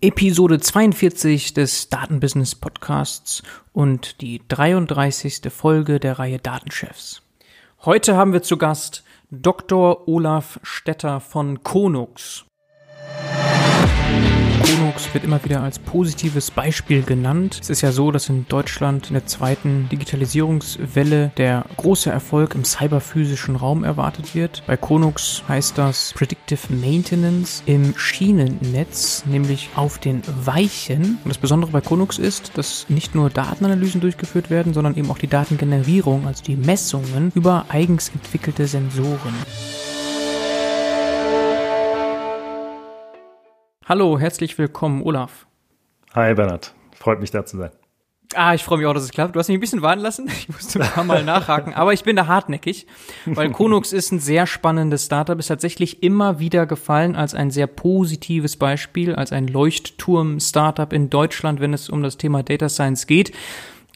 Episode 42 des Datenbusiness Podcasts und die 33. Folge der Reihe Datenchefs. Heute haben wir zu Gast Dr. Olaf Stetter von Konux. Konux wird immer wieder als positives Beispiel genannt. Es ist ja so, dass in Deutschland in der zweiten Digitalisierungswelle der große Erfolg im cyberphysischen Raum erwartet wird. Bei Konux heißt das Predictive Maintenance im Schienennetz, nämlich auf den Weichen. Und das Besondere bei Konux ist, dass nicht nur Datenanalysen durchgeführt werden, sondern eben auch die Datengenerierung, also die Messungen über eigens entwickelte Sensoren. Hallo, herzlich willkommen, Olaf. Hi Bernhard, freut mich da zu sein. Ah, ich freue mich auch, dass es klappt. Du hast mich ein bisschen warten lassen. Ich musste ein paar Mal nachhaken, aber ich bin da hartnäckig, weil Konux ist ein sehr spannendes Startup, ist tatsächlich immer wieder gefallen als ein sehr positives Beispiel, als ein Leuchtturm-Startup in Deutschland, wenn es um das Thema Data Science geht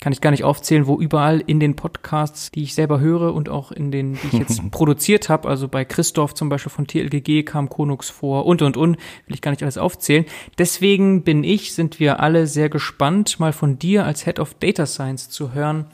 kann ich gar nicht aufzählen, wo überall in den Podcasts, die ich selber höre und auch in den, die ich jetzt produziert habe, also bei Christoph zum Beispiel von TLGG kam Konux vor und und und, will ich gar nicht alles aufzählen. Deswegen bin ich, sind wir alle sehr gespannt, mal von dir als Head of Data Science zu hören,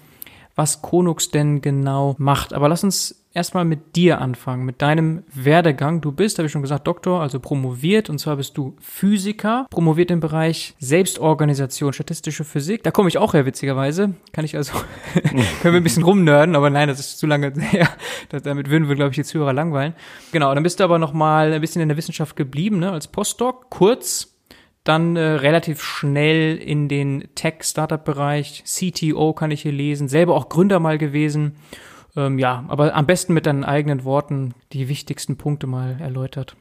was Konux denn genau macht. Aber lass uns erstmal mit dir anfangen, mit deinem Werdegang. Du bist, habe ich schon gesagt, Doktor, also promoviert und zwar bist du Physiker, promoviert im Bereich Selbstorganisation, statistische Physik. Da komme ich auch her, witzigerweise. Kann ich also, können wir ein bisschen rumnörden, aber nein, das ist zu lange her. Damit würden wir, glaube ich, die Zuhörer langweilen. Genau, dann bist du aber noch mal ein bisschen in der Wissenschaft geblieben, ne, als Postdoc, kurz dann äh, relativ schnell in den Tech-Startup-Bereich, CTO kann ich hier lesen, selber auch Gründer mal gewesen ähm, ja, aber am besten mit deinen eigenen Worten die wichtigsten Punkte mal erläutert.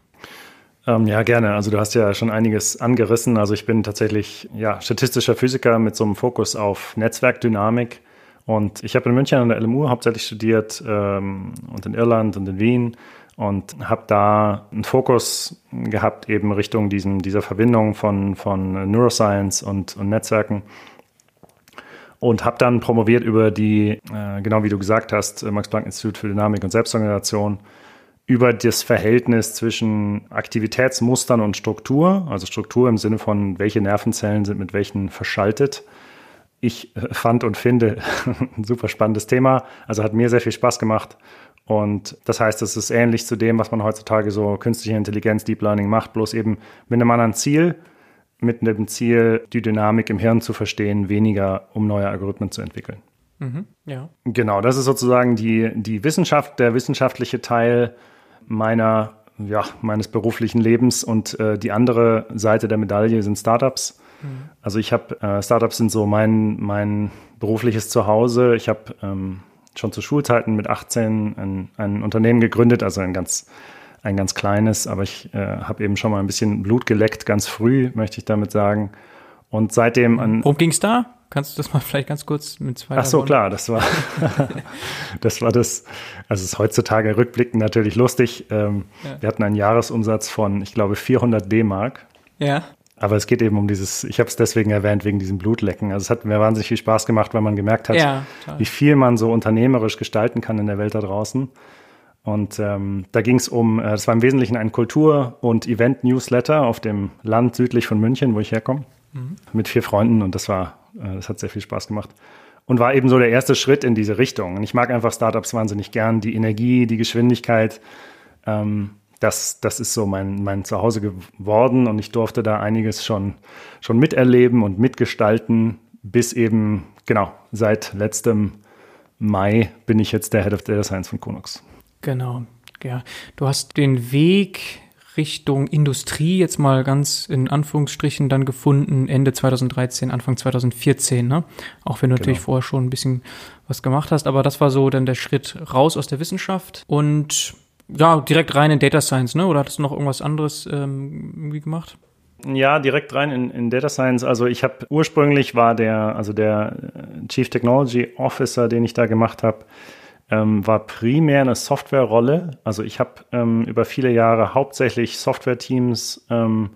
Ähm, ja, gerne. Also du hast ja schon einiges angerissen. Also ich bin tatsächlich ja, statistischer Physiker mit so einem Fokus auf Netzwerkdynamik. Und ich habe in München an der LMU hauptsächlich studiert ähm, und in Irland und in Wien und habe da einen Fokus gehabt eben Richtung diesen, dieser Verbindung von, von Neuroscience und, und Netzwerken und habe dann promoviert über die, äh, genau wie du gesagt hast, äh, Max-Planck-Institut für Dynamik und Selbstorganisation, über das Verhältnis zwischen Aktivitätsmustern und Struktur, also Struktur im Sinne von, welche Nervenzellen sind mit welchen verschaltet. Ich äh, fand und finde ein super spannendes Thema, also hat mir sehr viel Spaß gemacht. Und das heißt, es ist ähnlich zu dem, was man heutzutage so künstliche Intelligenz, Deep Learning macht, bloß eben mit einem anderen Ziel mit dem Ziel, die Dynamik im Hirn zu verstehen, weniger um neue Algorithmen zu entwickeln. Mhm, ja. Genau, das ist sozusagen die, die Wissenschaft, der wissenschaftliche Teil meiner, ja, meines beruflichen Lebens und äh, die andere Seite der Medaille sind Startups. Mhm. Also ich habe, äh, Startups sind so mein, mein berufliches Zuhause. Ich habe ähm, schon zu Schulzeiten mit 18 ein, ein Unternehmen gegründet, also ein ganz ein ganz kleines, aber ich äh, habe eben schon mal ein bisschen Blut geleckt, ganz früh, möchte ich damit sagen. Und seitdem an. Worum ging es da? Kannst du das mal vielleicht ganz kurz mit zwei Ach so, klar, das war, das war das, also es ist heutzutage rückblickend natürlich lustig. Ähm, ja. Wir hatten einen Jahresumsatz von, ich glaube, 400 D-Mark. Ja. Aber es geht eben um dieses, ich habe es deswegen erwähnt, wegen diesem Blutlecken. Also es hat mir wahnsinnig viel Spaß gemacht, weil man gemerkt hat, ja, wie viel man so unternehmerisch gestalten kann in der Welt da draußen. Und ähm, da ging es um, äh, das war im Wesentlichen ein Kultur- und Event-Newsletter auf dem Land südlich von München, wo ich herkomme, mhm. mit vier Freunden und das war, äh, das hat sehr viel Spaß gemacht. Und war eben so der erste Schritt in diese Richtung. Und ich mag einfach Startups wahnsinnig gern, die Energie, die Geschwindigkeit. Ähm, das, das ist so mein, mein Zuhause geworden und ich durfte da einiges schon, schon miterleben und mitgestalten, bis eben, genau, seit letztem Mai bin ich jetzt der Head of Data Science von Konux. Genau, ja. Du hast den Weg Richtung Industrie jetzt mal ganz in Anführungsstrichen dann gefunden Ende 2013, Anfang 2014, ne? Auch wenn du genau. natürlich vorher schon ein bisschen was gemacht hast, aber das war so dann der Schritt raus aus der Wissenschaft und ja, direkt rein in Data Science, ne? Oder hattest du noch irgendwas anderes ähm, irgendwie gemacht? Ja, direkt rein in, in Data Science. Also ich habe ursprünglich war der, also der äh, Chief Technology Officer, den ich da gemacht habe, ähm, war primär eine Softwarerolle. Also ich habe ähm, über viele Jahre hauptsächlich Software-Teams ähm,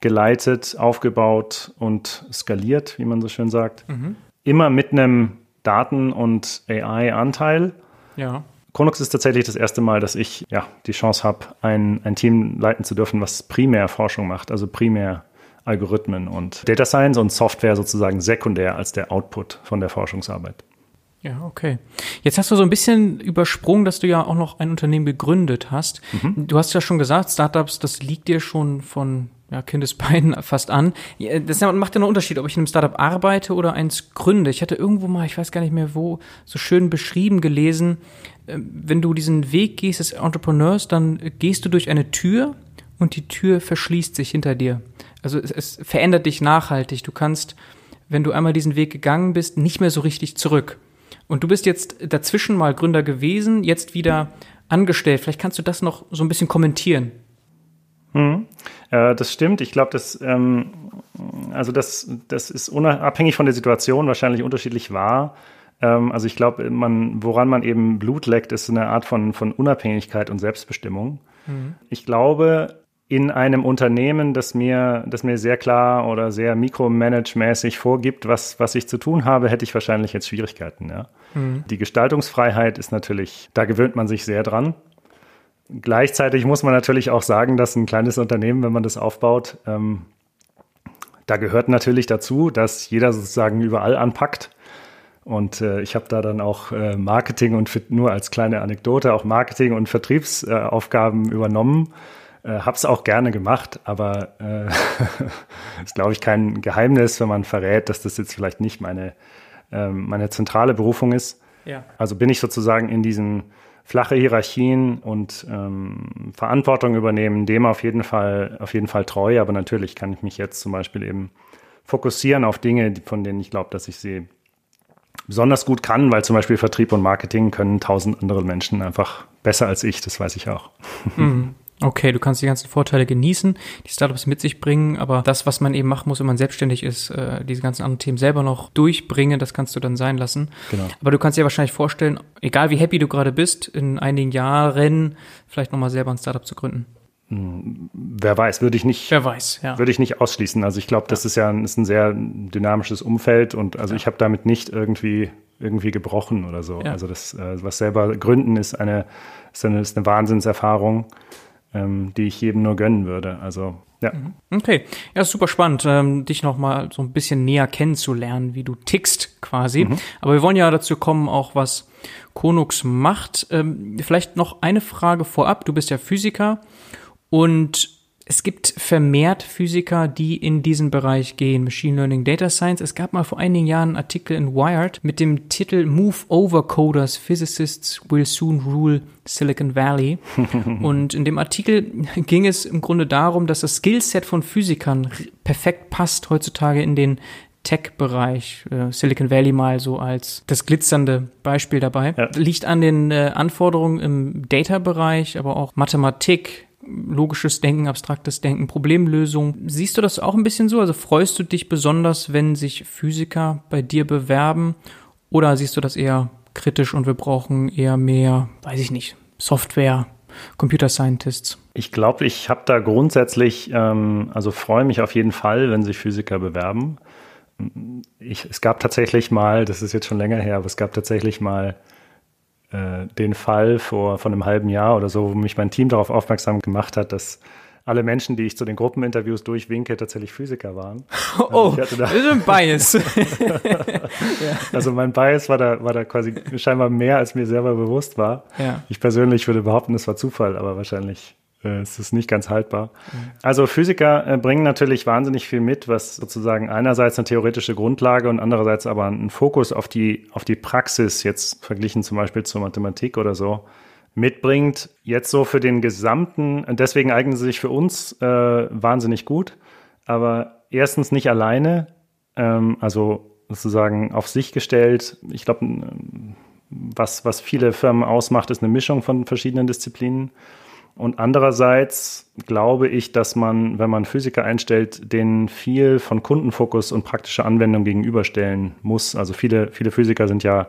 geleitet, aufgebaut und skaliert, wie man so schön sagt. Mhm. Immer mit einem Daten- und AI-Anteil. Ja. Chronux ist tatsächlich das erste Mal, dass ich ja, die Chance habe, ein, ein Team leiten zu dürfen, was primär Forschung macht, also primär Algorithmen und Data Science und Software sozusagen sekundär als der Output von der Forschungsarbeit. Ja, okay. Jetzt hast du so ein bisschen übersprungen, dass du ja auch noch ein Unternehmen gegründet hast. Mhm. Du hast ja schon gesagt, Startups, das liegt dir schon von ja, Kindesbeinen fast an. Das macht ja einen Unterschied, ob ich in einem Startup arbeite oder eins gründe. Ich hatte irgendwo mal, ich weiß gar nicht mehr wo, so schön beschrieben gelesen, äh, wenn du diesen Weg gehst des Entrepreneurs, dann gehst du durch eine Tür und die Tür verschließt sich hinter dir. Also es, es verändert dich nachhaltig. Du kannst, wenn du einmal diesen Weg gegangen bist, nicht mehr so richtig zurück. Und du bist jetzt dazwischen mal Gründer gewesen, jetzt wieder angestellt. Vielleicht kannst du das noch so ein bisschen kommentieren. Hm. Äh, das stimmt. Ich glaube, das, ähm, also das, das ist unabhängig von der Situation wahrscheinlich unterschiedlich wahr. Ähm, also ich glaube, man, woran man eben Blut leckt, ist eine Art von, von Unabhängigkeit und Selbstbestimmung. Mhm. Ich glaube, in einem Unternehmen, das mir, das mir sehr klar oder sehr mikromanage-mäßig vorgibt, was, was ich zu tun habe, hätte ich wahrscheinlich jetzt Schwierigkeiten. Ja. Mhm. Die Gestaltungsfreiheit ist natürlich, da gewöhnt man sich sehr dran. Gleichzeitig muss man natürlich auch sagen, dass ein kleines Unternehmen, wenn man das aufbaut, ähm, da gehört natürlich dazu, dass jeder sozusagen überall anpackt. Und äh, ich habe da dann auch äh, Marketing und nur als kleine Anekdote auch Marketing und Vertriebsaufgaben äh, übernommen. Äh, hab's auch gerne gemacht, aber äh, ist, glaube ich, kein Geheimnis, wenn man verrät, dass das jetzt vielleicht nicht meine, äh, meine zentrale Berufung ist. Ja. Also bin ich sozusagen in diesen flache Hierarchien und ähm, Verantwortung übernehmen, dem auf jeden Fall, auf jeden Fall treu. Aber natürlich kann ich mich jetzt zum Beispiel eben fokussieren auf Dinge, von denen ich glaube, dass ich sie besonders gut kann, weil zum Beispiel Vertrieb und Marketing können tausend andere Menschen einfach besser als ich, das weiß ich auch. Mhm. Okay, du kannst die ganzen Vorteile genießen, die Startups mit sich bringen, aber das, was man eben machen muss, wenn man selbstständig ist, äh, diese ganzen anderen Themen selber noch durchbringen, das kannst du dann sein lassen. Genau. Aber du kannst dir wahrscheinlich vorstellen, egal wie happy du gerade bist, in einigen Jahren vielleicht nochmal selber ein Startup zu gründen. Hm, wer weiß, würde ich nicht. Wer weiß, ja. Würde ich nicht ausschließen. Also ich glaube, das ist ja ein, ist ein sehr dynamisches Umfeld und also ja. ich habe damit nicht irgendwie irgendwie gebrochen oder so. Ja. Also das, äh, was selber gründen, ist eine, ist eine, ist eine Wahnsinnserfahrung ähm, die ich jedem nur gönnen würde. Also ja. Mhm. Okay, ja, super spannend, ähm, dich noch mal so ein bisschen näher kennenzulernen, wie du tickst quasi. Mhm. Aber wir wollen ja dazu kommen, auch was Konux macht. Ähm, vielleicht noch eine Frage vorab. Du bist ja Physiker und es gibt vermehrt Physiker, die in diesen Bereich gehen, Machine Learning, Data Science. Es gab mal vor einigen Jahren einen Artikel in Wired mit dem Titel Move Over Coders, Physicists will soon rule Silicon Valley. Und in dem Artikel ging es im Grunde darum, dass das Skillset von Physikern perfekt passt heutzutage in den Tech-Bereich, äh, Silicon Valley mal so als das glitzernde Beispiel dabei, ja. liegt an den äh, Anforderungen im Data-Bereich, aber auch Mathematik, logisches Denken, abstraktes Denken, Problemlösung. Siehst du das auch ein bisschen so? Also freust du dich besonders, wenn sich Physiker bei dir bewerben? Oder siehst du das eher kritisch und wir brauchen eher mehr, weiß ich nicht, Software, Computer Scientists? Ich glaube, ich habe da grundsätzlich, ähm, also freue mich auf jeden Fall, wenn sich Physiker bewerben. Ich, es gab tatsächlich mal, das ist jetzt schon länger her, aber es gab tatsächlich mal äh, den Fall vor, vor einem halben Jahr oder so, wo mich mein Team darauf aufmerksam gemacht hat, dass alle Menschen, die ich zu den Gruppeninterviews durchwinke, tatsächlich Physiker waren. Oh, also da, das ist ein Bias. Also mein Bias war da, war da quasi scheinbar mehr, als mir selber bewusst war. Ja. Ich persönlich würde behaupten, es war Zufall, aber wahrscheinlich es ist nicht ganz haltbar. Also Physiker äh, bringen natürlich wahnsinnig viel mit, was sozusagen einerseits eine theoretische Grundlage und andererseits aber einen Fokus auf die, auf die Praxis, jetzt verglichen zum Beispiel zur Mathematik oder so, mitbringt. Jetzt so für den gesamten, deswegen eignen sie sich für uns äh, wahnsinnig gut, aber erstens nicht alleine, ähm, also sozusagen auf sich gestellt. Ich glaube, was, was viele Firmen ausmacht, ist eine Mischung von verschiedenen Disziplinen. Und andererseits glaube ich, dass man, wenn man Physiker einstellt, denen viel von Kundenfokus und praktischer Anwendung gegenüberstellen muss. Also viele, viele Physiker sind ja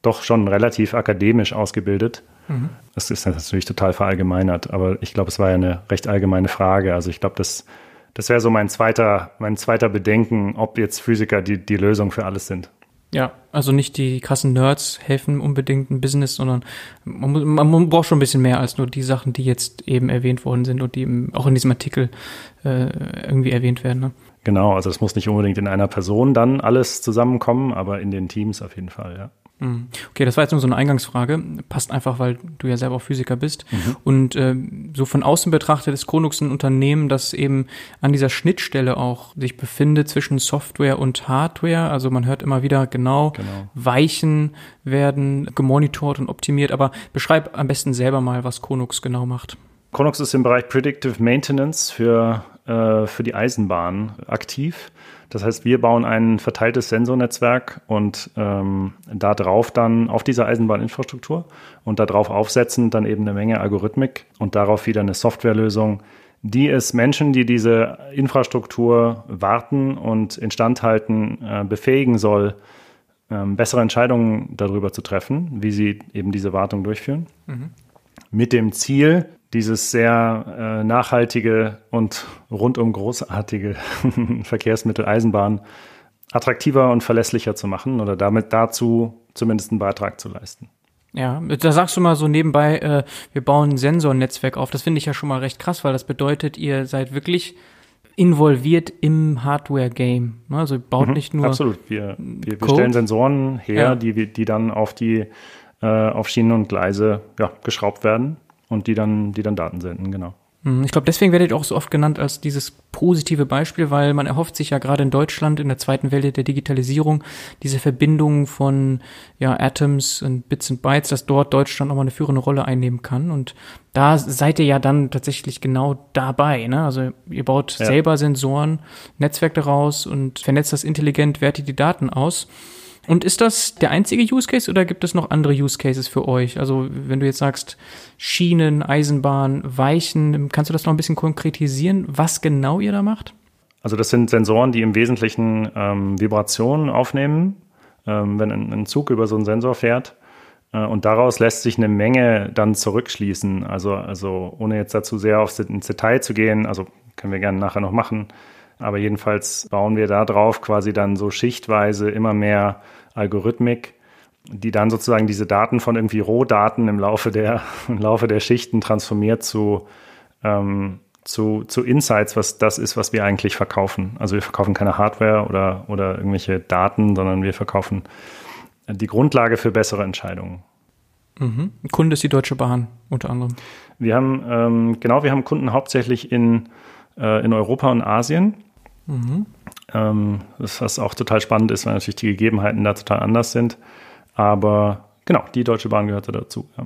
doch schon relativ akademisch ausgebildet. Mhm. Das ist natürlich total verallgemeinert, aber ich glaube, es war ja eine recht allgemeine Frage. Also ich glaube, das, das wäre so mein zweiter, mein zweiter Bedenken, ob jetzt Physiker die, die Lösung für alles sind. Ja, also nicht die krassen Nerds helfen unbedingt ein Business, sondern man, man, braucht schon ein bisschen mehr als nur die Sachen, die jetzt eben erwähnt worden sind und die im, auch in diesem Artikel äh, irgendwie erwähnt werden. Ne? Genau, also es muss nicht unbedingt in einer Person dann alles zusammenkommen, aber in den Teams auf jeden Fall, ja. Mhm. Okay, das war jetzt nur so eine Eingangsfrage. Passt einfach, weil du ja selber auch Physiker bist. Mhm. Und äh, so von außen betrachtet ist Chronux ein Unternehmen, das eben an dieser Schnittstelle auch sich befindet zwischen Software und Hardware. Also man hört immer wieder genau, genau. Weichen werden gemonitort und optimiert. Aber beschreib am besten selber mal, was Chronux genau macht. Chronux ist im Bereich Predictive Maintenance für, äh, für die Eisenbahn aktiv. Das heißt, wir bauen ein verteiltes Sensornetzwerk und ähm, da drauf dann auf dieser Eisenbahninfrastruktur und darauf aufsetzen dann eben eine Menge Algorithmik und darauf wieder eine Softwarelösung, die es Menschen, die diese Infrastruktur warten und instand halten, äh, befähigen soll, ähm, bessere Entscheidungen darüber zu treffen, wie sie eben diese Wartung durchführen. Mhm. Mit dem Ziel, dieses sehr äh, nachhaltige und rundum großartige Verkehrsmittel Eisenbahn attraktiver und verlässlicher zu machen oder damit dazu zumindest einen Beitrag zu leisten. Ja, da sagst du mal so nebenbei, äh, wir bauen ein Sensornetzwerk auf. Das finde ich ja schon mal recht krass, weil das bedeutet, ihr seid wirklich involviert im Hardware-Game. Ne? Also ihr baut mhm, nicht nur. Absolut. Wir, wir, wir stellen Sensoren her, ja. die, die dann auf die äh, auf Schienen und Gleise ja, geschraubt werden und die dann, die dann Daten senden, genau. Hm, ich glaube, deswegen werdet ihr auch so oft genannt als dieses positive Beispiel, weil man erhofft sich ja gerade in Deutschland in der zweiten Welle der Digitalisierung diese Verbindung von ja, Atoms und Bits und Bytes, dass dort Deutschland nochmal eine führende Rolle einnehmen kann. Und da seid ihr ja dann tatsächlich genau dabei. Ne? Also ihr baut ja. selber Sensoren, Netzwerk daraus und vernetzt das intelligent, wertet die Daten aus. Und ist das der einzige Use Case oder gibt es noch andere Use Cases für euch? Also wenn du jetzt sagst Schienen, Eisenbahn, Weichen, kannst du das noch ein bisschen konkretisieren, was genau ihr da macht? Also das sind Sensoren, die im Wesentlichen ähm, Vibrationen aufnehmen, ähm, wenn ein, ein, Zug über so einen Sensor fährt. Äh, und daraus lässt sich eine Menge dann zurückschließen. Also, also ohne jetzt dazu sehr aufs ins Detail zu gehen, also können wir gerne nachher noch machen. Aber jedenfalls bauen wir da drauf quasi dann so schichtweise immer mehr Algorithmik, die dann sozusagen diese Daten von irgendwie Rohdaten im Laufe der, im Laufe der Schichten transformiert zu, ähm, zu, zu Insights, was das ist, was wir eigentlich verkaufen. Also wir verkaufen keine Hardware oder, oder irgendwelche Daten, sondern wir verkaufen die Grundlage für bessere Entscheidungen. Mhm. Kunde ist die Deutsche Bahn unter anderem. Wir haben, ähm, genau, wir haben Kunden hauptsächlich in, äh, in Europa und Asien. Mhm. Ähm, was auch total spannend ist, weil natürlich die Gegebenheiten da total anders sind. Aber genau, die Deutsche Bahn gehörte dazu. Ja.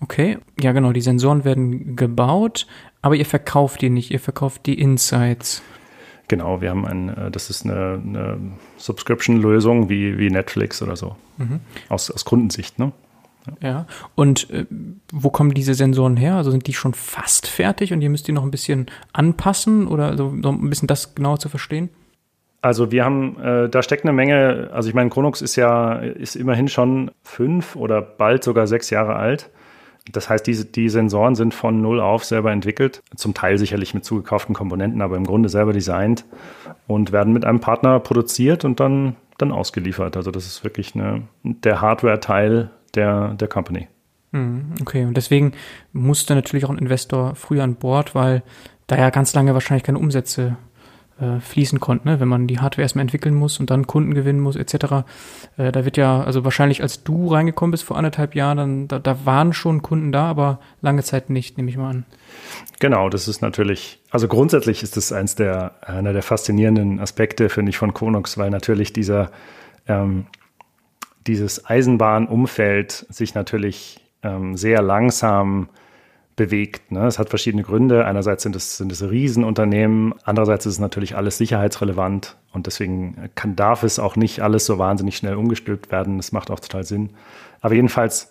Okay, ja genau, die Sensoren werden gebaut, aber ihr verkauft die nicht, ihr verkauft die Insights. Genau, wir haben ein, äh, das ist eine, eine Subscription-Lösung wie, wie Netflix oder so. Mhm. Aus, aus Kundensicht, ne? Ja. ja. Und äh, wo kommen diese Sensoren her? Also sind die schon fast fertig und ihr müsst die noch ein bisschen anpassen oder also noch ein bisschen das genauer zu verstehen? Also wir haben, äh, da steckt eine Menge, also ich meine, Chronux ist ja, ist immerhin schon fünf oder bald sogar sechs Jahre alt. Das heißt, diese, die Sensoren sind von null auf selber entwickelt, zum Teil sicherlich mit zugekauften Komponenten, aber im Grunde selber designt und werden mit einem Partner produziert und dann, dann ausgeliefert. Also das ist wirklich eine, der Hardware-Teil der, der Company. Hm, okay, und deswegen musste natürlich auch ein Investor früh an Bord, weil da ja ganz lange wahrscheinlich keine Umsätze äh, fließen konnten, ne? wenn man die Hardware erstmal entwickeln muss und dann Kunden gewinnen muss, etc. Äh, da wird ja, also wahrscheinlich als du reingekommen bist vor anderthalb Jahren, dann, da, da waren schon Kunden da, aber lange Zeit nicht, nehme ich mal an. Genau, das ist natürlich, also grundsätzlich ist das eins der, einer der faszinierenden Aspekte, finde ich, von Konox, weil natürlich dieser, ähm, dieses Eisenbahnumfeld sich natürlich ähm, sehr langsam bewegt. Ne? Es hat verschiedene Gründe. Einerseits sind es, sind es Riesenunternehmen, andererseits ist es natürlich alles sicherheitsrelevant und deswegen kann, darf es auch nicht alles so wahnsinnig schnell umgestülpt werden. Das macht auch total Sinn. Aber jedenfalls,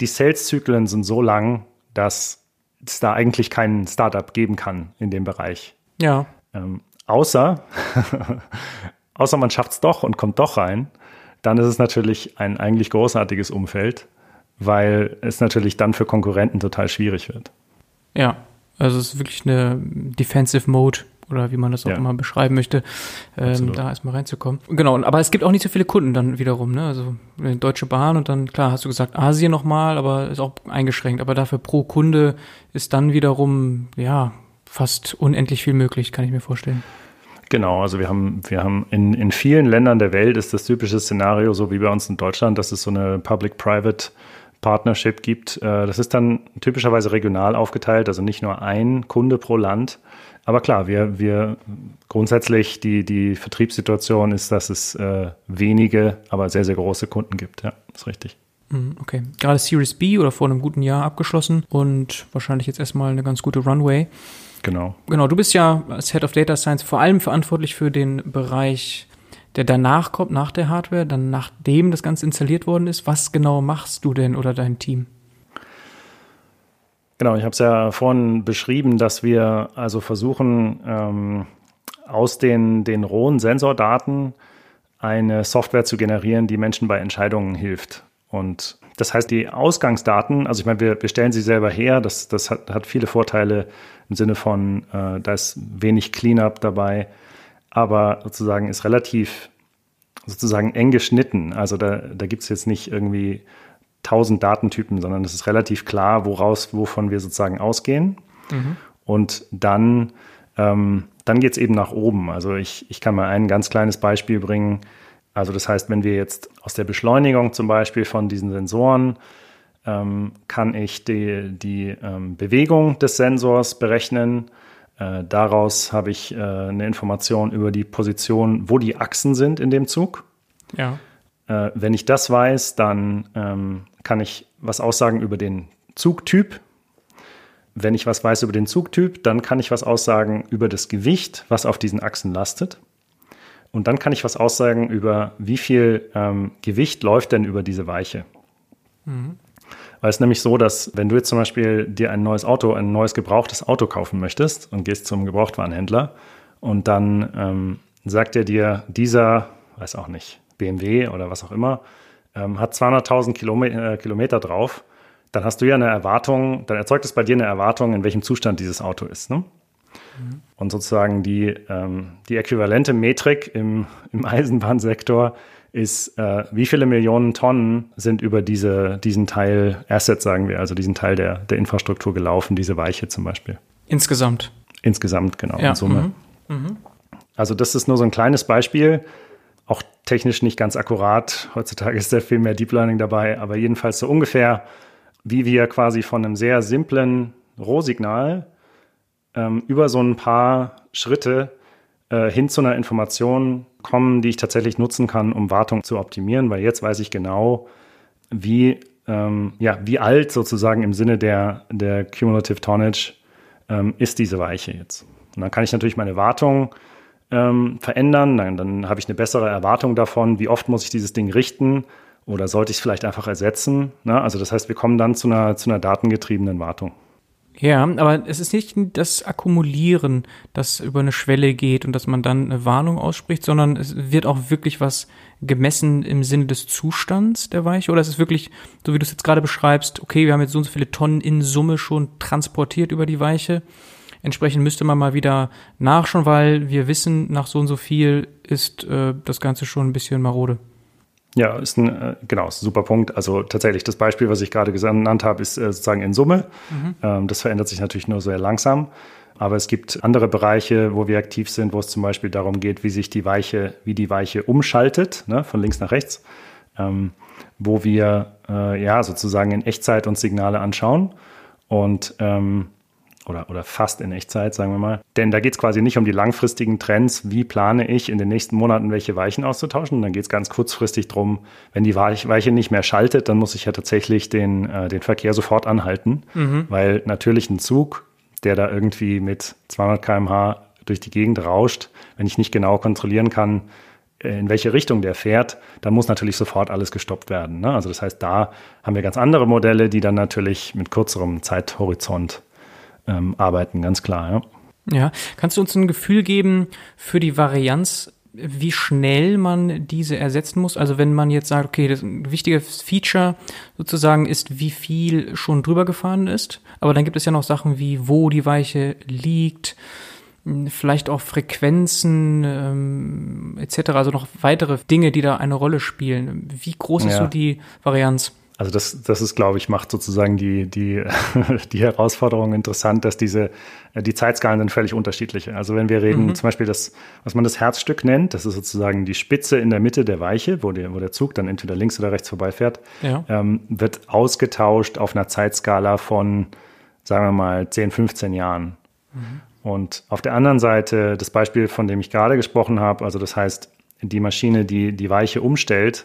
die Sales-Zyklen sind so lang, dass es da eigentlich keinen Startup geben kann in dem Bereich. Ja. Ähm, außer, außer man schafft es doch und kommt doch rein, dann ist es natürlich ein eigentlich großartiges Umfeld weil es natürlich dann für Konkurrenten total schwierig wird. Ja, also es ist wirklich eine Defensive Mode oder wie man das auch ja. immer beschreiben möchte, ähm, da erstmal reinzukommen. Genau, aber es gibt auch nicht so viele Kunden dann wiederum, ne? Also äh, Deutsche Bahn und dann, klar, hast du gesagt, Asien nochmal, aber ist auch eingeschränkt. Aber dafür pro Kunde ist dann wiederum, ja, fast unendlich viel möglich, kann ich mir vorstellen. Genau, also wir haben, wir haben in, in vielen Ländern der Welt ist das typische Szenario, so wie bei uns in Deutschland, dass es so eine Public-Private Partnership gibt. Äh, das ist dann typischerweise regional aufgeteilt, also nicht nur ein Kunde pro Land. Aber klar, wir, wir grundsätzlich die, die Vertriebssituation ist, dass es äh, wenige, aber sehr, sehr große Kunden gibt. Ja, ist richtig. Mhm, okay. Gerade Series B oder vor einem guten Jahr abgeschlossen und wahrscheinlich jetzt erstmal eine ganz gute Runway. Genau. Genau, du bist ja als Head of Data Science vor allem verantwortlich für den Bereich, der danach kommt, nach der Hardware, dann nachdem das Ganze installiert worden ist. Was genau machst du denn oder dein Team? Genau, ich habe es ja vorhin beschrieben, dass wir also versuchen, ähm, aus den, den rohen Sensordaten eine Software zu generieren, die Menschen bei Entscheidungen hilft. Und das heißt, die Ausgangsdaten, also ich meine, wir, wir stellen sie selber her, das, das hat, hat viele Vorteile im Sinne von, äh, da ist wenig Cleanup dabei, aber sozusagen ist relativ sozusagen eng geschnitten. Also da, da gibt es jetzt nicht irgendwie tausend Datentypen, sondern es ist relativ klar, woraus, wovon wir sozusagen ausgehen. Mhm. Und dann, ähm, dann geht es eben nach oben. Also ich, ich kann mal ein ganz kleines Beispiel bringen. Also das heißt, wenn wir jetzt aus der Beschleunigung zum Beispiel von diesen Sensoren ähm, kann ich die, die ähm, Bewegung des Sensors berechnen. Äh, daraus habe ich äh, eine Information über die Position, wo die Achsen sind in dem Zug. Ja. Äh, wenn ich das weiß, dann ähm, kann ich was aussagen über den Zugtyp. Wenn ich was weiß über den Zugtyp, dann kann ich was aussagen über das Gewicht, was auf diesen Achsen lastet. Und dann kann ich was aussagen über, wie viel ähm, Gewicht läuft denn über diese Weiche. Mhm. Weil es ist nämlich so, dass wenn du jetzt zum Beispiel dir ein neues Auto, ein neues gebrauchtes Auto kaufen möchtest und gehst zum Gebrauchtwarenhändler und dann ähm, sagt er dir, dieser, weiß auch nicht, BMW oder was auch immer, ähm, hat 200.000 Kilometer, äh, Kilometer drauf, dann hast du ja eine Erwartung, dann erzeugt es bei dir eine Erwartung, in welchem Zustand dieses Auto ist. Ne? Und sozusagen die, ähm, die äquivalente Metrik im, im Eisenbahnsektor ist, äh, wie viele Millionen Tonnen sind über diese, diesen Teil Asset, sagen wir, also diesen Teil der, der Infrastruktur gelaufen, diese Weiche zum Beispiel. Insgesamt. Insgesamt, genau, ja. in Summe. Mhm. Mhm. Also das ist nur so ein kleines Beispiel, auch technisch nicht ganz akkurat. Heutzutage ist da viel mehr Deep Learning dabei, aber jedenfalls so ungefähr, wie wir quasi von einem sehr simplen Rohsignal ähm, über so ein paar Schritte äh, hin zu einer Information kommen, die ich tatsächlich nutzen kann, um Wartung zu optimieren, weil jetzt weiß ich genau, wie, ähm, ja, wie alt sozusagen im Sinne der, der Cumulative Tonnage ähm, ist diese Weiche jetzt. Und dann kann ich natürlich meine Wartung ähm, verändern, dann, dann habe ich eine bessere Erwartung davon, wie oft muss ich dieses Ding richten oder sollte ich es vielleicht einfach ersetzen. Ne? Also das heißt, wir kommen dann zu einer, zu einer datengetriebenen Wartung. Ja, aber es ist nicht das Akkumulieren, das über eine Schwelle geht und dass man dann eine Warnung ausspricht, sondern es wird auch wirklich was gemessen im Sinne des Zustands der Weiche? Oder ist es wirklich, so wie du es jetzt gerade beschreibst, okay, wir haben jetzt so und so viele Tonnen in Summe schon transportiert über die Weiche. Entsprechend müsste man mal wieder nachschauen, weil wir wissen, nach so und so viel ist äh, das Ganze schon ein bisschen marode. Ja, ist ein, äh, genau, ist ein super Punkt. Also tatsächlich, das Beispiel, was ich gerade genannt habe, ist äh, sozusagen in Summe. Mhm. Ähm, das verändert sich natürlich nur sehr langsam. Aber es gibt andere Bereiche, wo wir aktiv sind, wo es zum Beispiel darum geht, wie sich die Weiche, wie die Weiche umschaltet, ne, von links nach rechts, ähm, wo wir äh, ja sozusagen in Echtzeit uns Signale anschauen und ähm, oder, oder fast in Echtzeit, sagen wir mal. Denn da geht es quasi nicht um die langfristigen Trends, wie plane ich in den nächsten Monaten welche Weichen auszutauschen. Dann geht es ganz kurzfristig darum, wenn die Weiche nicht mehr schaltet, dann muss ich ja tatsächlich den, äh, den Verkehr sofort anhalten, mhm. weil natürlich ein Zug, der da irgendwie mit 200 km/h durch die Gegend rauscht, wenn ich nicht genau kontrollieren kann, äh, in welche Richtung der fährt, dann muss natürlich sofort alles gestoppt werden. Ne? Also das heißt, da haben wir ganz andere Modelle, die dann natürlich mit kürzerem Zeithorizont ähm, arbeiten, ganz klar. Ja. ja, kannst du uns ein Gefühl geben für die Varianz, wie schnell man diese ersetzen muss? Also wenn man jetzt sagt, okay, das ein wichtiges Feature sozusagen ist, wie viel schon drüber gefahren ist, aber dann gibt es ja noch Sachen wie, wo die Weiche liegt, vielleicht auch Frequenzen ähm, etc., also noch weitere Dinge, die da eine Rolle spielen. Wie groß ist ja. so die Varianz? Also das, das ist, glaube ich, macht sozusagen die, die, die Herausforderung interessant, dass diese, die Zeitskalen sind völlig unterschiedliche. Also wenn wir reden, mhm. zum Beispiel das, was man das Herzstück nennt, das ist sozusagen die Spitze in der Mitte der Weiche, wo der, wo der Zug dann entweder links oder rechts vorbeifährt, ja. ähm, wird ausgetauscht auf einer Zeitskala von, sagen wir mal, 10, 15 Jahren. Mhm. Und auf der anderen Seite das Beispiel, von dem ich gerade gesprochen habe, also das heißt, die Maschine, die die Weiche umstellt,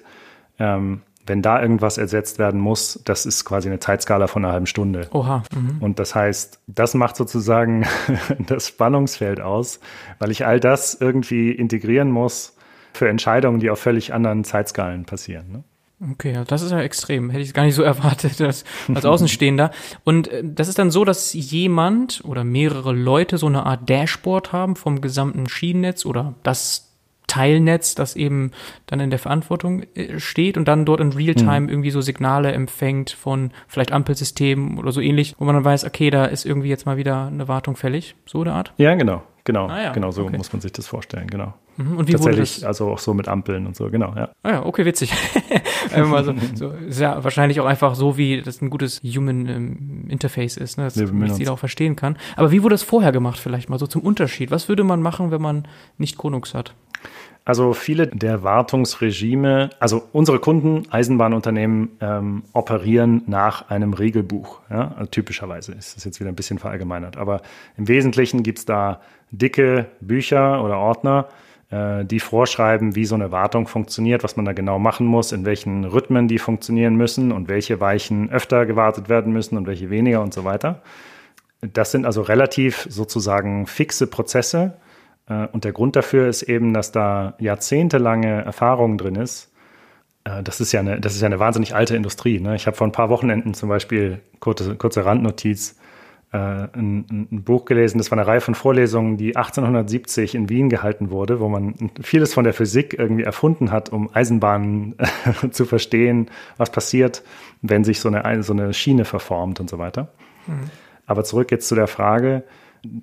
ähm, wenn da irgendwas ersetzt werden muss, das ist quasi eine Zeitskala von einer halben Stunde. Oha. Mhm. Und das heißt, das macht sozusagen das Spannungsfeld aus, weil ich all das irgendwie integrieren muss für Entscheidungen, die auf völlig anderen Zeitskalen passieren. Ne? Okay, ja, das ist ja extrem. Hätte ich gar nicht so erwartet als, als Außenstehender. Und äh, das ist dann so, dass jemand oder mehrere Leute so eine Art Dashboard haben vom gesamten Schienennetz oder das Teilnetz, das eben dann in der Verantwortung äh, steht und dann dort in Realtime mhm. irgendwie so Signale empfängt von vielleicht Ampelsystemen oder so ähnlich, wo man dann weiß, okay, da ist irgendwie jetzt mal wieder eine Wartung fällig, so eine Art? Ja, genau, genau, ah, ja. genau so okay. muss man sich das vorstellen, genau. Mhm. Und wie Tatsächlich, wurde das? also auch so mit Ampeln und so, genau, ja. Ah ja, okay, witzig. so, so, ist ja wahrscheinlich auch einfach so, wie das ein gutes Human ähm, Interface ist, ne, dass man jeder auch verstehen kann. Aber wie wurde das vorher gemacht vielleicht mal so zum Unterschied? Was würde man machen, wenn man nicht Konux hat? Also viele der Wartungsregime, also unsere Kunden, Eisenbahnunternehmen, ähm, operieren nach einem Regelbuch. Ja? Also typischerweise ist das jetzt wieder ein bisschen verallgemeinert. Aber im Wesentlichen gibt es da dicke Bücher oder Ordner, äh, die vorschreiben, wie so eine Wartung funktioniert, was man da genau machen muss, in welchen Rhythmen die funktionieren müssen und welche Weichen öfter gewartet werden müssen und welche weniger und so weiter. Das sind also relativ sozusagen fixe Prozesse und der Grund dafür ist eben, dass da jahrzehntelange Erfahrung drin ist. Äh, das ist ja eine, das ist ja eine wahnsinnig alte Industrie. Ne? Ich habe vor ein paar Wochenenden zum Beispiel, kurze, kurze Randnotiz, äh, ein, ein, Buch gelesen, das war eine Reihe von Vorlesungen, die 1870 in Wien gehalten wurde, wo man vieles von der Physik irgendwie erfunden hat, um Eisenbahnen zu verstehen, was passiert, wenn sich so eine, so eine Schiene verformt und so weiter. Mhm. Aber zurück jetzt zu der Frage,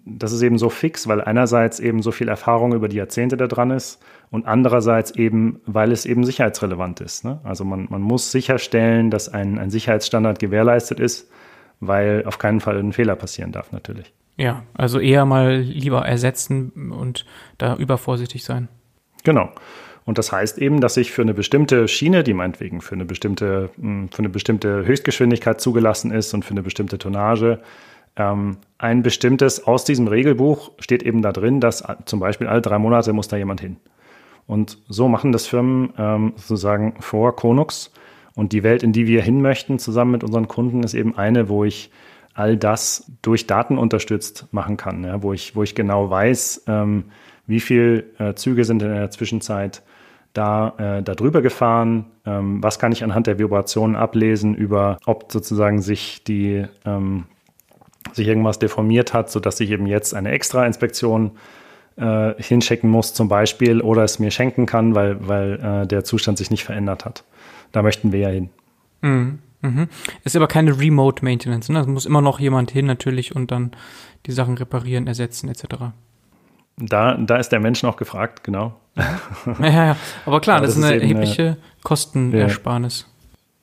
das ist eben so fix, weil einerseits eben so viel Erfahrung über die Jahrzehnte da dran ist und andererseits eben, weil es eben sicherheitsrelevant ist. Ne? Also man, man muss sicherstellen, dass ein, ein Sicherheitsstandard gewährleistet ist, weil auf keinen Fall ein Fehler passieren darf natürlich. Ja, also eher mal lieber ersetzen und da übervorsichtig sein. Genau. Und das heißt eben, dass ich für eine bestimmte Schiene, die meinetwegen für eine bestimmte, hm, für eine bestimmte Höchstgeschwindigkeit zugelassen ist und für eine bestimmte Tonnage, ähm, ein bestimmtes, aus diesem Regelbuch steht eben da drin, dass zum Beispiel alle drei Monate muss da jemand hin. Und so machen das Firmen ähm, sozusagen vor Konux. Und die Welt, in die wir hin möchten, zusammen mit unseren Kunden, ist eben eine, wo ich all das durch Daten unterstützt machen kann, ja, wo, ich, wo ich genau weiß, ähm, wie viele äh, Züge sind in der Zwischenzeit da, äh, drüber gefahren, ähm, was kann ich anhand der Vibrationen ablesen über, ob sozusagen sich die, ähm, sich irgendwas deformiert hat, sodass ich eben jetzt eine extra Inspektion äh, hinschicken muss zum Beispiel oder es mir schenken kann, weil, weil äh, der Zustand sich nicht verändert hat. Da möchten wir ja hin. Mhm. Mhm. Ist aber keine Remote Maintenance, ne? Es muss immer noch jemand hin natürlich und dann die Sachen reparieren, ersetzen etc. Da, da ist der Mensch noch gefragt, genau. Ja, ja, ja. aber klar, aber das, das, ist eine erhebliche eine, Kostenersparnis.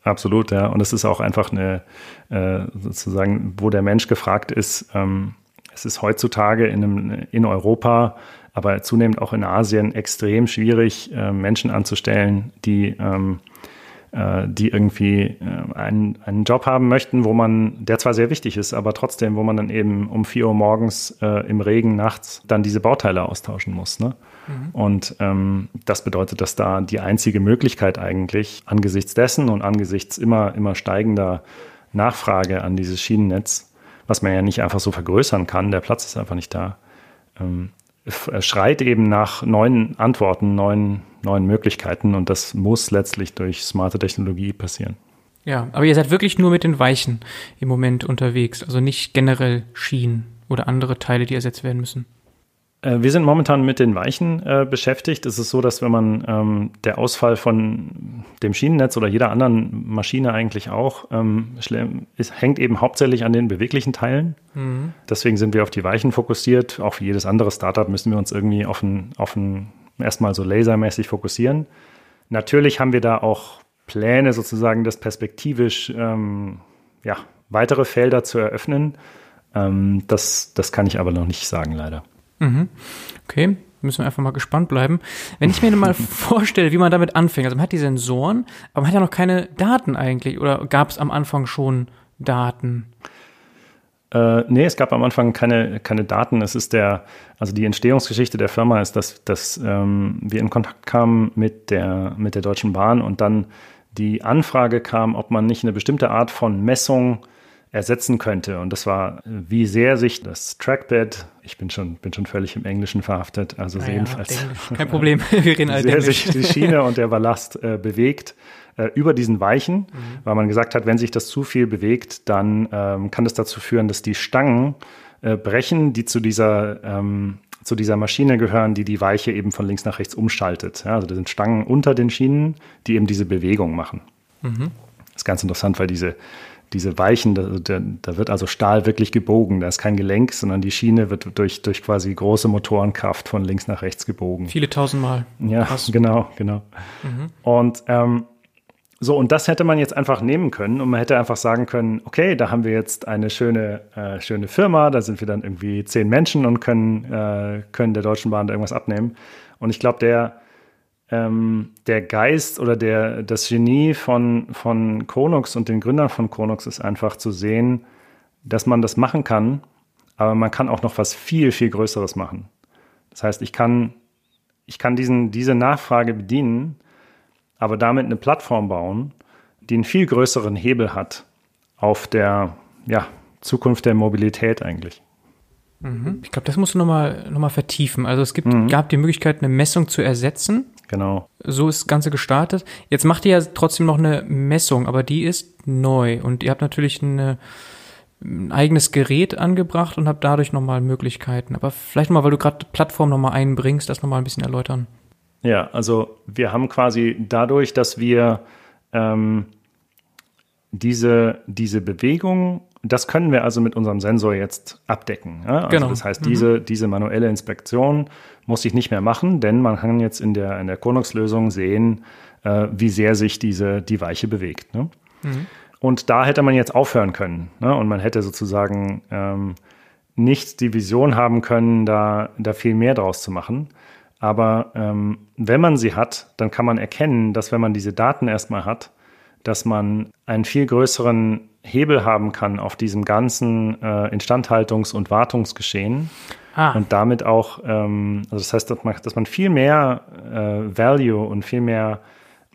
Absolut, ja. Und es ist auch einfach eine, äh, sozusagen, wo der Mensch gefragt ist, ähm, es ist heutzutage in, einem, in Europa, aber zunehmend auch in Asien extrem schwierig, äh, Menschen anzustellen, die, ähm, äh, die irgendwie äh, einen, einen Job haben möchten, wo man, der zwar sehr wichtig ist, aber trotzdem, wo man dann eben um vier Uhr morgens äh, im Regen nachts dann diese Bauteile austauschen muss. Ne? Mhm. Und ähm, das bedeutet, dass da die einzige Möglichkeit eigentlich angesichts dessen und angesichts immer, immer steigender Nachfrage an dieses Schienennetz, was man ja nicht einfach so vergrößern kann, der Platz ist einfach nicht da, ähm, schreit eben nach neuen Antworten, neuen, neuen Möglichkeiten und das muss letztlich durch smarte Technologie passieren. Ja, aber ihr seid wirklich nur mit den Weichen im Moment unterwegs, also nicht generell Schienen oder andere Teile, die ersetzt werden müssen. Äh, wir sind momentan mit den Weichen äh, beschäftigt. Es ist so, dass wenn man ähm, der Ausfall von dem Schienennetz oder jeder anderen Maschine eigentlich auch, ähm, ist, hängt eben hauptsächlich an den beweglichen Teilen. Mhm. Deswegen sind wir auf die Weichen fokussiert. Auch für jedes andere Startup müssen wir uns irgendwie auf ein, auf ein erstmal so lasermäßig fokussieren. Natürlich haben wir da auch Pläne, sozusagen das perspektivisch ähm, ja, weitere Felder zu eröffnen. Ähm, das, das kann ich aber noch nicht sagen, leider. Mhm. Okay, müssen wir einfach mal gespannt bleiben. Wenn ich mir mal vorstelle, wie man damit anfängt, also man hat die Sensoren, aber man hat ja noch keine Daten eigentlich, oder gab es am Anfang schon Daten? Äh, nee, es gab am Anfang keine, keine Daten. Es ist der, also die Entstehungsgeschichte der Firma ist, dass, dass ähm, wir in Kontakt kamen mit der, mit der Deutschen Bahn und dann die Anfrage kam, ob man nicht eine bestimmte Art von Messung ersetzen könnte. Und das war, wie sehr sich das Trackpad, ich bin schon, bin schon völlig im Englischen verhaftet, also naja, jedenfalls. Kein Problem, wir reden halt Sehr sich die Schiene und der Ballast äh, bewegt äh, über diesen Weichen, mhm. weil man gesagt hat, wenn sich das zu viel bewegt, dann ähm, kann das dazu führen, dass die Stangen äh, brechen, die zu dieser ähm, zu dieser Maschine gehören, die die Weiche eben von links nach rechts umschaltet. Ja, also da sind Stangen unter den Schienen, die eben diese Bewegung machen. Mhm. Das ist ganz interessant, weil diese diese Weichen, da, da, wird also Stahl wirklich gebogen. Da ist kein Gelenk, sondern die Schiene wird durch, durch quasi große Motorenkraft von links nach rechts gebogen. Viele tausendmal. Ja, Krass. genau, genau. Mhm. Und ähm, so, und das hätte man jetzt einfach nehmen können und man hätte einfach sagen können, okay, da haben wir jetzt eine schöne, äh, schöne Firma, da sind wir dann irgendwie zehn Menschen und können, äh, können der Deutschen Bahn da irgendwas abnehmen. Und ich glaube, der, ähm, der Geist oder der, das Genie von, von Konux und den Gründern von Konux ist einfach zu sehen, dass man das machen kann, aber man kann auch noch was viel, viel Größeres machen. Das heißt, ich kann, ich kann diesen, diese Nachfrage bedienen, aber damit eine Plattform bauen, die einen viel größeren Hebel hat auf der ja, Zukunft der Mobilität eigentlich. Mhm. Ich glaube, das musst du nochmal noch mal vertiefen. Also es gibt, mhm. gab die Möglichkeit, eine Messung zu ersetzen. Genau. So ist das Ganze gestartet. Jetzt macht ihr ja trotzdem noch eine Messung, aber die ist neu. Und ihr habt natürlich eine, ein eigenes Gerät angebracht und habt dadurch nochmal Möglichkeiten. Aber vielleicht mal, weil du gerade Plattform nochmal einbringst, das nochmal ein bisschen erläutern. Ja, also wir haben quasi dadurch, dass wir ähm, diese, diese Bewegung das können wir also mit unserem Sensor jetzt abdecken. Ja? Also genau. Das heißt, diese, mhm. diese manuelle Inspektion muss ich nicht mehr machen, denn man kann jetzt in der, in der Konux-Lösung sehen, äh, wie sehr sich diese, die Weiche bewegt. Ne? Mhm. Und da hätte man jetzt aufhören können. Ne? Und man hätte sozusagen ähm, nicht die Vision haben können, da, da viel mehr draus zu machen. Aber ähm, wenn man sie hat, dann kann man erkennen, dass wenn man diese Daten erstmal hat, dass man einen viel größeren Hebel haben kann auf diesem ganzen äh, Instandhaltungs- und Wartungsgeschehen. Ah. Und damit auch, ähm, also das heißt, dass man, dass man viel mehr äh, Value und viel mehr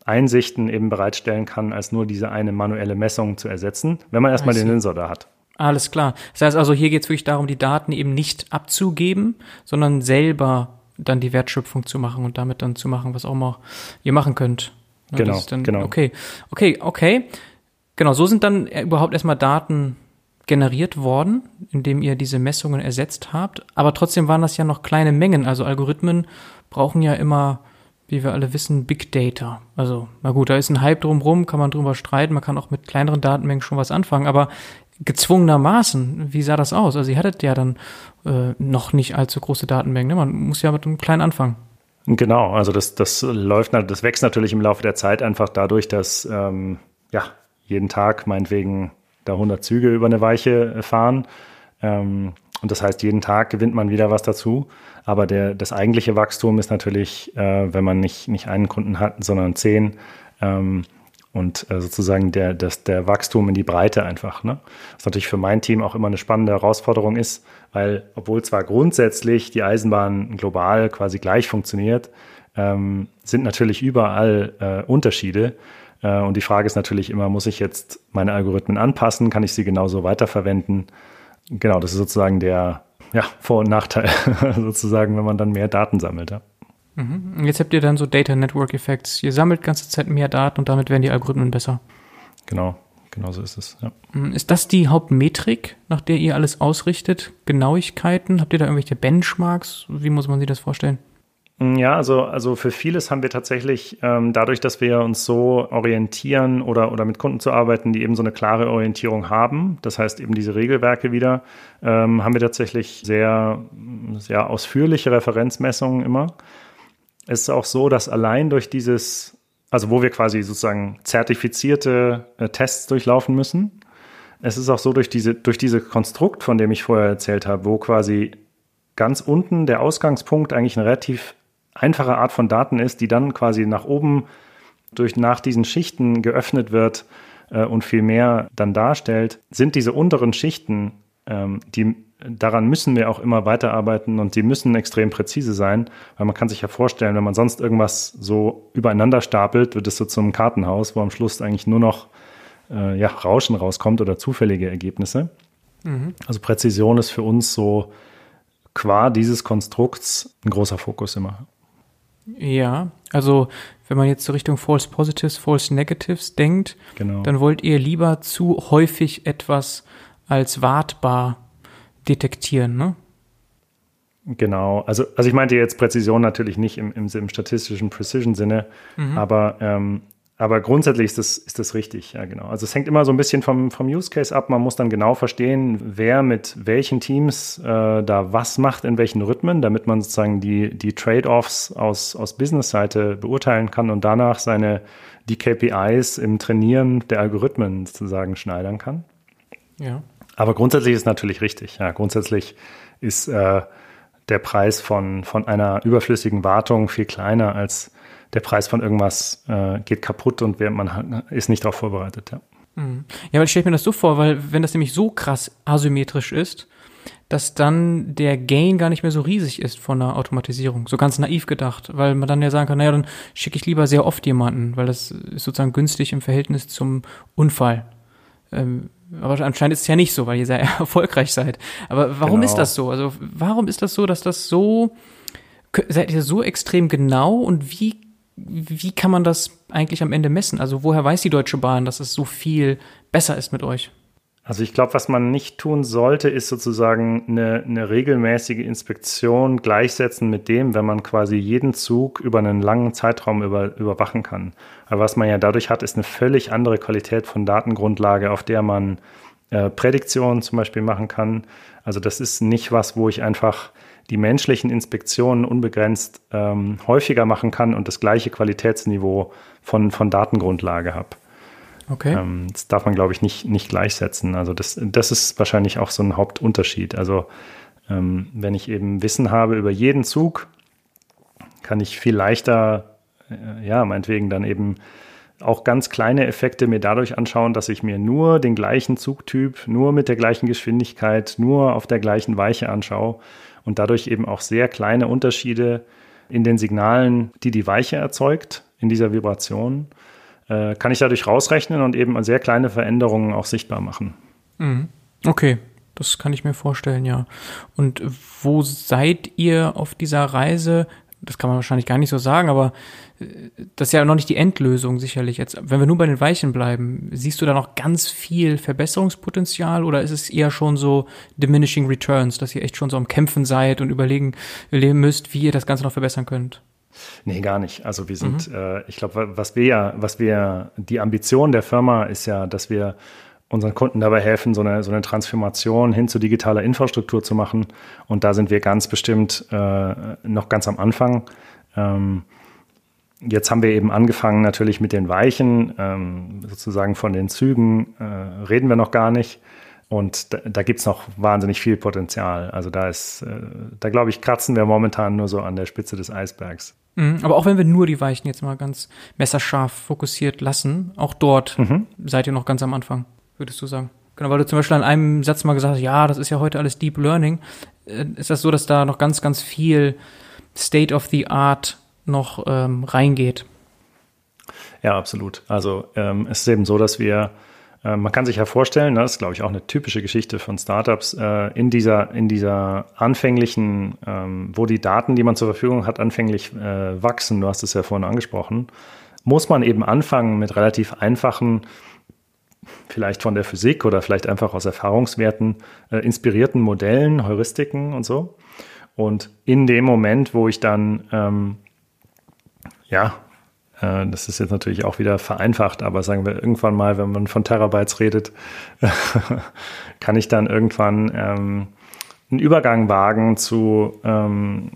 Einsichten eben bereitstellen kann, als nur diese eine manuelle Messung zu ersetzen, wenn man erstmal den Sensor da hat. Alles klar. Das heißt also, hier geht es wirklich darum, die Daten eben nicht abzugeben, sondern selber dann die Wertschöpfung zu machen und damit dann zu machen, was auch immer ihr machen könnt. Ja, genau, dann, genau. Okay, okay, okay. Genau, so sind dann überhaupt erstmal Daten generiert worden, indem ihr diese Messungen ersetzt habt. Aber trotzdem waren das ja noch kleine Mengen. Also Algorithmen brauchen ja immer, wie wir alle wissen, Big Data. Also, na gut, da ist ein Hype drumrum, kann man drüber streiten, man kann auch mit kleineren Datenmengen schon was anfangen, aber gezwungenermaßen, wie sah das aus? Also ihr hattet ja dann äh, noch nicht allzu große Datenmengen, ne? man muss ja mit einem kleinen anfangen. Genau, also das, das läuft, das wächst natürlich im Laufe der Zeit einfach dadurch, dass ähm, ja, jeden Tag meinetwegen da 100 Züge über eine Weiche äh, fahren. Ähm, und das heißt, jeden Tag gewinnt man wieder was dazu. Aber der, das eigentliche Wachstum ist natürlich, äh, wenn man nicht, nicht einen Kunden hat, sondern zehn. Ähm, und äh, sozusagen der, das, der Wachstum in die Breite einfach. Ne? Was natürlich für mein Team auch immer eine spannende Herausforderung ist, weil obwohl zwar grundsätzlich die Eisenbahn global quasi gleich funktioniert, ähm, sind natürlich überall äh, Unterschiede. Äh, und die Frage ist natürlich immer, muss ich jetzt meine Algorithmen anpassen? Kann ich sie genauso weiterverwenden? Genau, das ist sozusagen der ja, Vor- und Nachteil, sozusagen, wenn man dann mehr Daten sammelt. Ja. Mhm. Und jetzt habt ihr dann so Data Network Effects. Ihr sammelt ganze Zeit mehr Daten und damit werden die Algorithmen besser. Genau, genau so ist es. Ja. Hm, ist das die Hauptmetrik, nach der ihr alles ausrichtet? Genauigkeiten? Habt ihr da irgendwelche Benchmarks? Wie muss man sich das vorstellen? Hm, ja, also, also für vieles haben wir tatsächlich ähm, dadurch, dass wir uns so orientieren oder, oder mit Kunden zu arbeiten, die eben so eine klare Orientierung haben, das heißt eben diese Regelwerke wieder, ähm, haben wir tatsächlich sehr, sehr ausführliche Referenzmessungen immer. Es ist auch so, dass allein durch dieses also wo wir quasi sozusagen zertifizierte äh, Tests durchlaufen müssen. Es ist auch so durch diese, durch diese Konstrukt, von dem ich vorher erzählt habe, wo quasi ganz unten der Ausgangspunkt eigentlich eine relativ einfache Art von Daten ist, die dann quasi nach oben durch nach diesen Schichten geöffnet wird äh, und viel mehr dann darstellt, sind diese unteren Schichten, ähm, die daran müssen wir auch immer weiterarbeiten und die müssen extrem präzise sein, weil man kann sich ja vorstellen, wenn man sonst irgendwas so übereinander stapelt, wird es so zum Kartenhaus, wo am Schluss eigentlich nur noch äh, ja, Rauschen rauskommt oder zufällige Ergebnisse. Mhm. Also Präzision ist für uns so qua dieses Konstrukts ein großer Fokus immer. Ja, also wenn man jetzt so Richtung False Positives, False Negatives denkt, genau. dann wollt ihr lieber zu häufig etwas als wartbar detektieren, ne? Genau, also, also ich meinte jetzt Präzision natürlich nicht im, im, im statistischen Precision-Sinne, mhm. aber, ähm, aber grundsätzlich ist das, ist das richtig, ja genau. Also es hängt immer so ein bisschen vom, vom Use Case ab. Man muss dann genau verstehen, wer mit welchen Teams äh, da was macht, in welchen Rhythmen, damit man sozusagen die, die Trade-offs aus, aus Business-Seite beurteilen kann und danach seine die KPIs im Trainieren der Algorithmen sozusagen schneidern kann. Ja. Aber grundsätzlich ist natürlich richtig. Ja, grundsätzlich ist äh, der Preis von, von einer überflüssigen Wartung viel kleiner als der Preis von irgendwas äh, geht kaputt und man ist nicht darauf vorbereitet. Ja, mhm. ja weil ich stelle mir das so vor, weil wenn das nämlich so krass asymmetrisch ist, dass dann der Gain gar nicht mehr so riesig ist von der Automatisierung. So ganz naiv gedacht, weil man dann ja sagen kann, naja, dann schicke ich lieber sehr oft jemanden, weil das ist sozusagen günstig im Verhältnis zum Unfall. Ähm, aber anscheinend ist es ja nicht so, weil ihr sehr erfolgreich seid. Aber warum genau. ist das so? Also warum ist das so, dass das so, seid ihr so extrem genau und wie, wie kann man das eigentlich am Ende messen? Also woher weiß die Deutsche Bahn, dass es so viel besser ist mit euch? Also ich glaube, was man nicht tun sollte, ist sozusagen eine, eine, regelmäßige Inspektion gleichsetzen mit dem, wenn man quasi jeden Zug über einen langen Zeitraum über, überwachen kann. Aber was man ja dadurch hat, ist eine völlig andere Qualität von Datengrundlage, auf der man äh, Prädiktionen zum Beispiel machen kann. Also das ist nicht was, wo ich einfach die menschlichen Inspektionen unbegrenzt ähm, häufiger machen kann und das gleiche Qualitätsniveau von, von Datengrundlage habe. Okay. Ähm, das darf man, glaube ich, nicht, nicht gleichsetzen. Also das, das ist wahrscheinlich auch so ein Hauptunterschied. Also ähm, wenn ich eben Wissen habe über jeden Zug, kann ich viel leichter, äh, ja, meinetwegen dann eben auch ganz kleine Effekte mir dadurch anschauen, dass ich mir nur den gleichen Zugtyp, nur mit der gleichen Geschwindigkeit, nur auf der gleichen Weiche anschaue und dadurch eben auch sehr kleine Unterschiede in den Signalen, die die Weiche erzeugt, in dieser Vibration, äh, kann ich dadurch rausrechnen und eben sehr kleine Veränderungen auch sichtbar machen. Mhm. Okay, das kann ich mir vorstellen, ja. Und wo seid ihr auf dieser Reise? Das kann man wahrscheinlich gar nicht so sagen, aber äh, das ist ja noch nicht die Endlösung sicherlich. Jetzt, wenn wir nur bei den Weichen bleiben, siehst du da noch ganz viel Verbesserungspotenzial oder ist es eher schon so diminishing returns, dass ihr echt schon so am Kämpfen seid und überlegen müsst, wie ihr das Ganze noch verbessern könnt? Nee, gar nicht. Also wir sind, mhm. äh, ich glaube, was wir ja, was wir, die Ambition der Firma ist ja, dass wir unseren Kunden dabei helfen, so eine, so eine Transformation hin zu digitaler Infrastruktur zu machen. Und da sind wir ganz bestimmt äh, noch ganz am Anfang. Ähm, jetzt haben wir eben angefangen natürlich mit den Weichen, ähm, sozusagen von den Zügen äh, reden wir noch gar nicht. Und da, da gibt es noch wahnsinnig viel Potenzial. Also da ist, äh, da glaube ich, kratzen wir momentan nur so an der Spitze des Eisbergs. Mhm, aber auch wenn wir nur die Weichen jetzt mal ganz messerscharf fokussiert lassen, auch dort mhm. seid ihr noch ganz am Anfang, würdest du sagen? Genau, weil du zum Beispiel an einem Satz mal gesagt hast, ja, das ist ja heute alles Deep Learning. Äh, ist das so, dass da noch ganz, ganz viel State of the Art noch ähm, reingeht? Ja, absolut. Also ähm, es ist eben so, dass wir äh, man kann sich ja vorstellen, ne, das ist, glaube ich, auch eine typische Geschichte von Startups, äh, in dieser, in dieser anfänglichen, ähm, wo die Daten, die man zur Verfügung hat, anfänglich äh, wachsen, du hast es ja vorhin angesprochen, muss man eben anfangen mit relativ einfachen vielleicht von der Physik oder vielleicht einfach aus Erfahrungswerten inspirierten Modellen, Heuristiken und so. Und in dem Moment, wo ich dann, ähm, ja, das ist jetzt natürlich auch wieder vereinfacht, aber sagen wir irgendwann mal, wenn man von Terabytes redet, kann ich dann irgendwann ähm, einen Übergang wagen zu, ähm,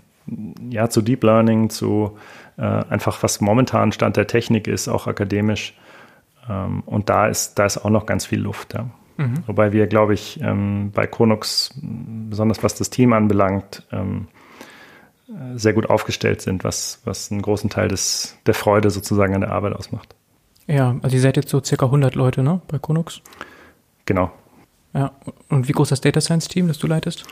ja, zu Deep Learning, zu äh, einfach was momentan Stand der Technik ist, auch akademisch. Ähm, und da ist, da ist auch noch ganz viel Luft. Ja. Mhm. Wobei wir, glaube ich, ähm, bei Konux, besonders was das Team anbelangt, ähm, sehr gut aufgestellt sind, was, was einen großen Teil des, der Freude sozusagen an der Arbeit ausmacht. Ja, also ihr seid jetzt so circa 100 Leute, ne, bei Konux? Genau. Ja, und wie groß ist das Data Science Team, das du leitest?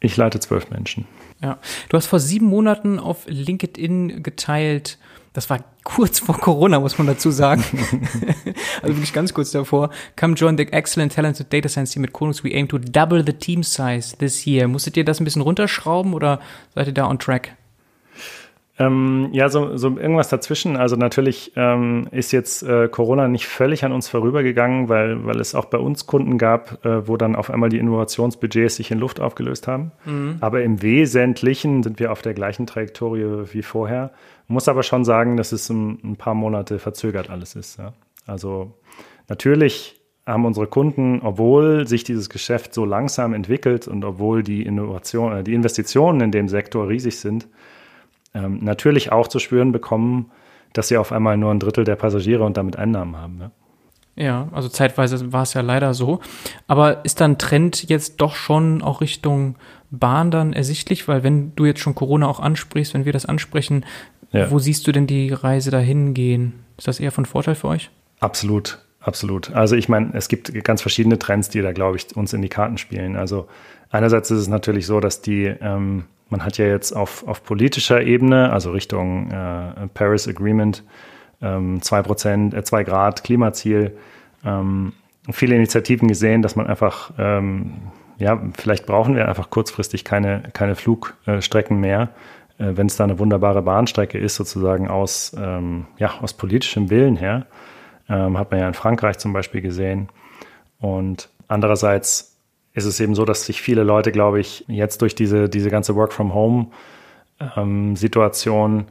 Ich leite zwölf Menschen. Ja, du hast vor sieben Monaten auf LinkedIn geteilt, das war kurz vor Corona, muss man dazu sagen. also wirklich ganz kurz davor. Come join the excellent talented data science team at Konus. We aim to double the team size this year. Musstet ihr das ein bisschen runterschrauben oder seid ihr da on track? Ähm, ja, so, so irgendwas dazwischen. Also natürlich ähm, ist jetzt äh, Corona nicht völlig an uns vorübergegangen, weil, weil es auch bei uns Kunden gab, äh, wo dann auf einmal die Innovationsbudgets sich in Luft aufgelöst haben. Mhm. Aber im Wesentlichen sind wir auf der gleichen Trajektorie wie vorher. Muss aber schon sagen, dass es ein, ein paar Monate verzögert alles ist. Ja. Also natürlich haben unsere Kunden, obwohl sich dieses Geschäft so langsam entwickelt und obwohl die Innovation, äh, die Investitionen in dem Sektor riesig sind, ähm, natürlich auch zu spüren bekommen, dass sie auf einmal nur ein Drittel der Passagiere und damit Einnahmen haben. Ne? Ja, also zeitweise war es ja leider so. Aber ist dann Trend jetzt doch schon auch Richtung Bahn dann ersichtlich? Weil wenn du jetzt schon Corona auch ansprichst, wenn wir das ansprechen, ja. wo siehst du denn die Reise dahin gehen? Ist das eher von Vorteil für euch? Absolut, absolut. Also ich meine, es gibt ganz verschiedene Trends, die da, glaube ich, uns in die Karten spielen. Also einerseits ist es natürlich so, dass die ähm, man hat ja jetzt auf, auf politischer Ebene, also Richtung äh, Paris Agreement, ähm, 2%, äh, 2 Grad Klimaziel, ähm, viele Initiativen gesehen, dass man einfach, ähm, ja, vielleicht brauchen wir einfach kurzfristig keine, keine Flugstrecken mehr, äh, wenn es da eine wunderbare Bahnstrecke ist, sozusagen aus, ähm, ja, aus politischem Willen her. Ähm, hat man ja in Frankreich zum Beispiel gesehen. Und andererseits ist es eben so, dass sich viele Leute, glaube ich, jetzt durch diese, diese ganze Work-from-Home-Situation ähm,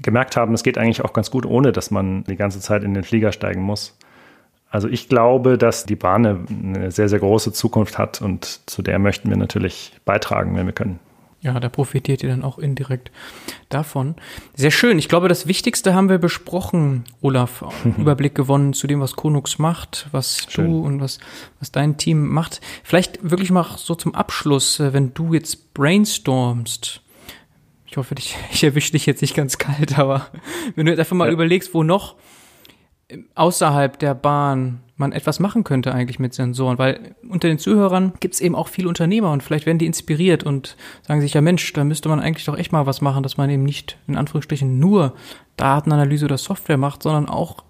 gemerkt haben, es geht eigentlich auch ganz gut, ohne dass man die ganze Zeit in den Flieger steigen muss. Also ich glaube, dass die Bahn eine sehr, sehr große Zukunft hat und zu der möchten wir natürlich beitragen, wenn wir können. Ja, da profitiert ihr dann auch indirekt davon. Sehr schön. Ich glaube, das Wichtigste haben wir besprochen, Olaf. Überblick gewonnen zu dem, was Konux macht, was schön. du und was, was dein Team macht. Vielleicht wirklich mal so zum Abschluss, äh, wenn du jetzt brainstormst. Ich hoffe, ich, ich erwische dich jetzt nicht ganz kalt, aber wenn du jetzt einfach mal ja. überlegst, wo noch außerhalb der Bahn man etwas machen könnte eigentlich mit Sensoren, weil unter den Zuhörern gibt es eben auch viele Unternehmer und vielleicht werden die inspiriert und sagen sich, ja Mensch, da müsste man eigentlich doch echt mal was machen, dass man eben nicht in Anführungsstrichen nur Datenanalyse oder Software macht, sondern auch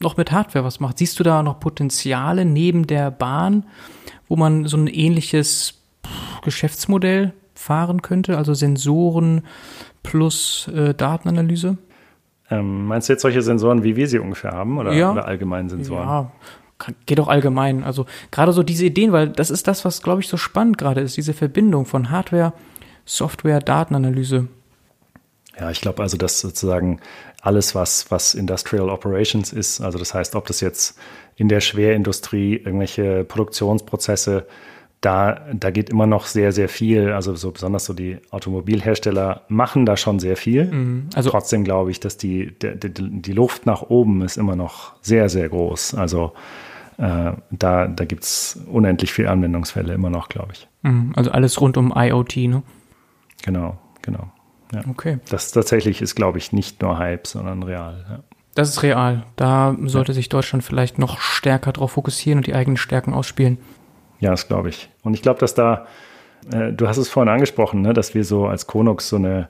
noch mit Hardware was macht. Siehst du da noch Potenziale neben der Bahn, wo man so ein ähnliches Geschäftsmodell fahren könnte, also Sensoren plus äh, Datenanalyse? Ähm, meinst du jetzt solche Sensoren, wie wir sie ungefähr haben oder, ja. oder allgemein Sensoren? Ja, geht auch allgemein. Also gerade so diese Ideen, weil das ist das, was, glaube ich, so spannend gerade ist, diese Verbindung von Hardware, Software, Datenanalyse. Ja, ich glaube also, dass sozusagen alles, was, was Industrial Operations ist, also das heißt, ob das jetzt in der Schwerindustrie irgendwelche Produktionsprozesse da, da geht immer noch sehr, sehr viel. Also so besonders so die Automobilhersteller machen da schon sehr viel. Mhm. Also trotzdem glaube ich, dass die, die, die Luft nach oben ist immer noch sehr, sehr groß. Also äh, da, da gibt es unendlich viele Anwendungsfälle immer noch, glaube ich. Mhm. Also alles rund um IoT, ne? Genau, genau. Ja. Okay. Das tatsächlich ist, glaube ich, nicht nur Hype, sondern real. Ja. Das ist real. Da sollte ja. sich Deutschland vielleicht noch stärker darauf fokussieren und die eigenen Stärken ausspielen. Ja, das glaube ich. Und ich glaube, dass da, äh, du hast es vorhin angesprochen, ne, dass wir so als Konux so eine,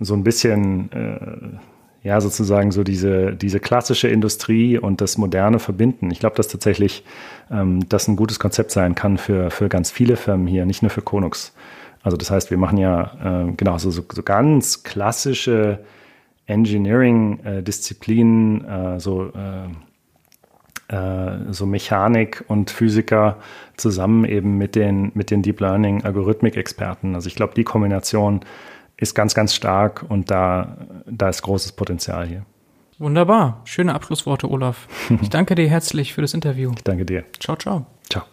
so ein bisschen, äh, ja, sozusagen so diese, diese klassische Industrie und das Moderne verbinden. Ich glaube, dass tatsächlich ähm, das ein gutes Konzept sein kann für, für ganz viele Firmen hier, nicht nur für Konux. Also das heißt, wir machen ja äh, genau so, so, so ganz klassische Engineering-Disziplinen, äh, so äh, äh, so Mechanik und Physiker zusammen eben mit den, mit den Deep Learning Algorithmik-Experten. Also ich glaube, die Kombination ist ganz, ganz stark und da, da ist großes Potenzial hier. Wunderbar. Schöne Abschlussworte, Olaf. Ich danke dir herzlich für das Interview. Ich danke dir. Ciao, ciao. Ciao.